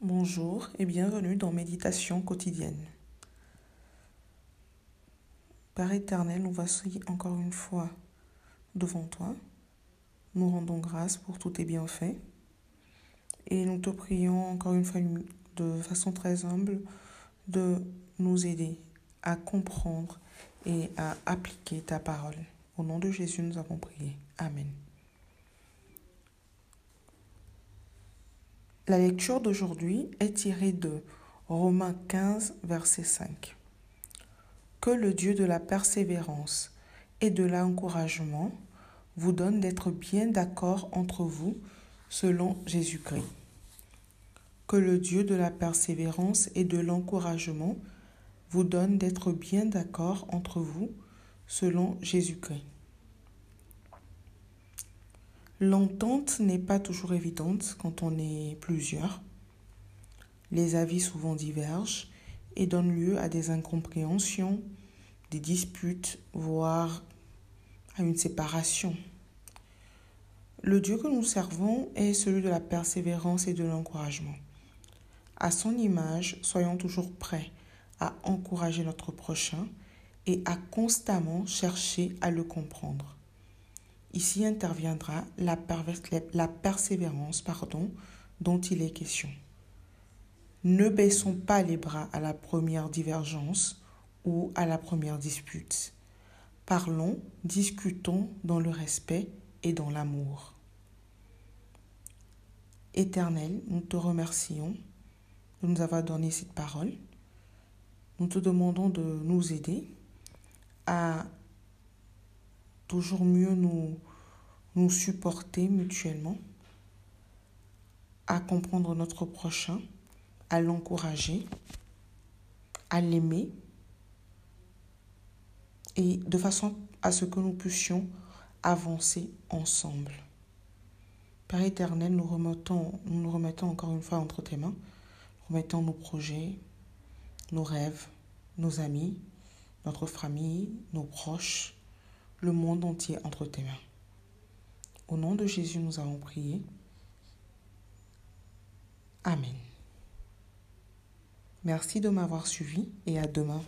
Bonjour et bienvenue dans Méditation quotidienne. Père éternel, nous voici encore une fois devant toi. Nous rendons grâce pour tous tes bienfaits et nous te prions encore une fois de façon très humble de nous aider à comprendre et à appliquer ta parole. Au nom de Jésus, nous avons prié. Amen. La lecture d'aujourd'hui est tirée de Romains 15, verset 5. Que le Dieu de la persévérance et de l'encouragement vous donne d'être bien d'accord entre vous selon Jésus-Christ. Que le Dieu de la persévérance et de l'encouragement vous donne d'être bien d'accord entre vous selon Jésus-Christ. L'entente n'est pas toujours évidente quand on est plusieurs. Les avis souvent divergent et donnent lieu à des incompréhensions, des disputes, voire à une séparation. Le Dieu que nous servons est celui de la persévérance et de l'encouragement. À son image, soyons toujours prêts à encourager notre prochain et à constamment chercher à le comprendre. Ici interviendra la, persévérance pardon, dont il est question. Ne baissons pas les bras à la première divergence ou à la première dispute. Parlons, discutons dans le respect et dans l'amour. Éternel, nous te remercions de nous avoir donné cette parole. Nous te demandons de nous aider à toujours mieux nous, nous supporter mutuellement, à comprendre notre prochain, à l'encourager, à l'aimer, et de façon à ce que nous puissions avancer ensemble. Père éternel, nous, remettons, nous nous remettons encore une fois entre tes mains, remettons nos projets, nos rêves, nos amis, notre famille, nos proches, le monde entier entre tes mains. Au nom de Jésus, nous avons prié. Amen. Merci de m'avoir suivi et à demain.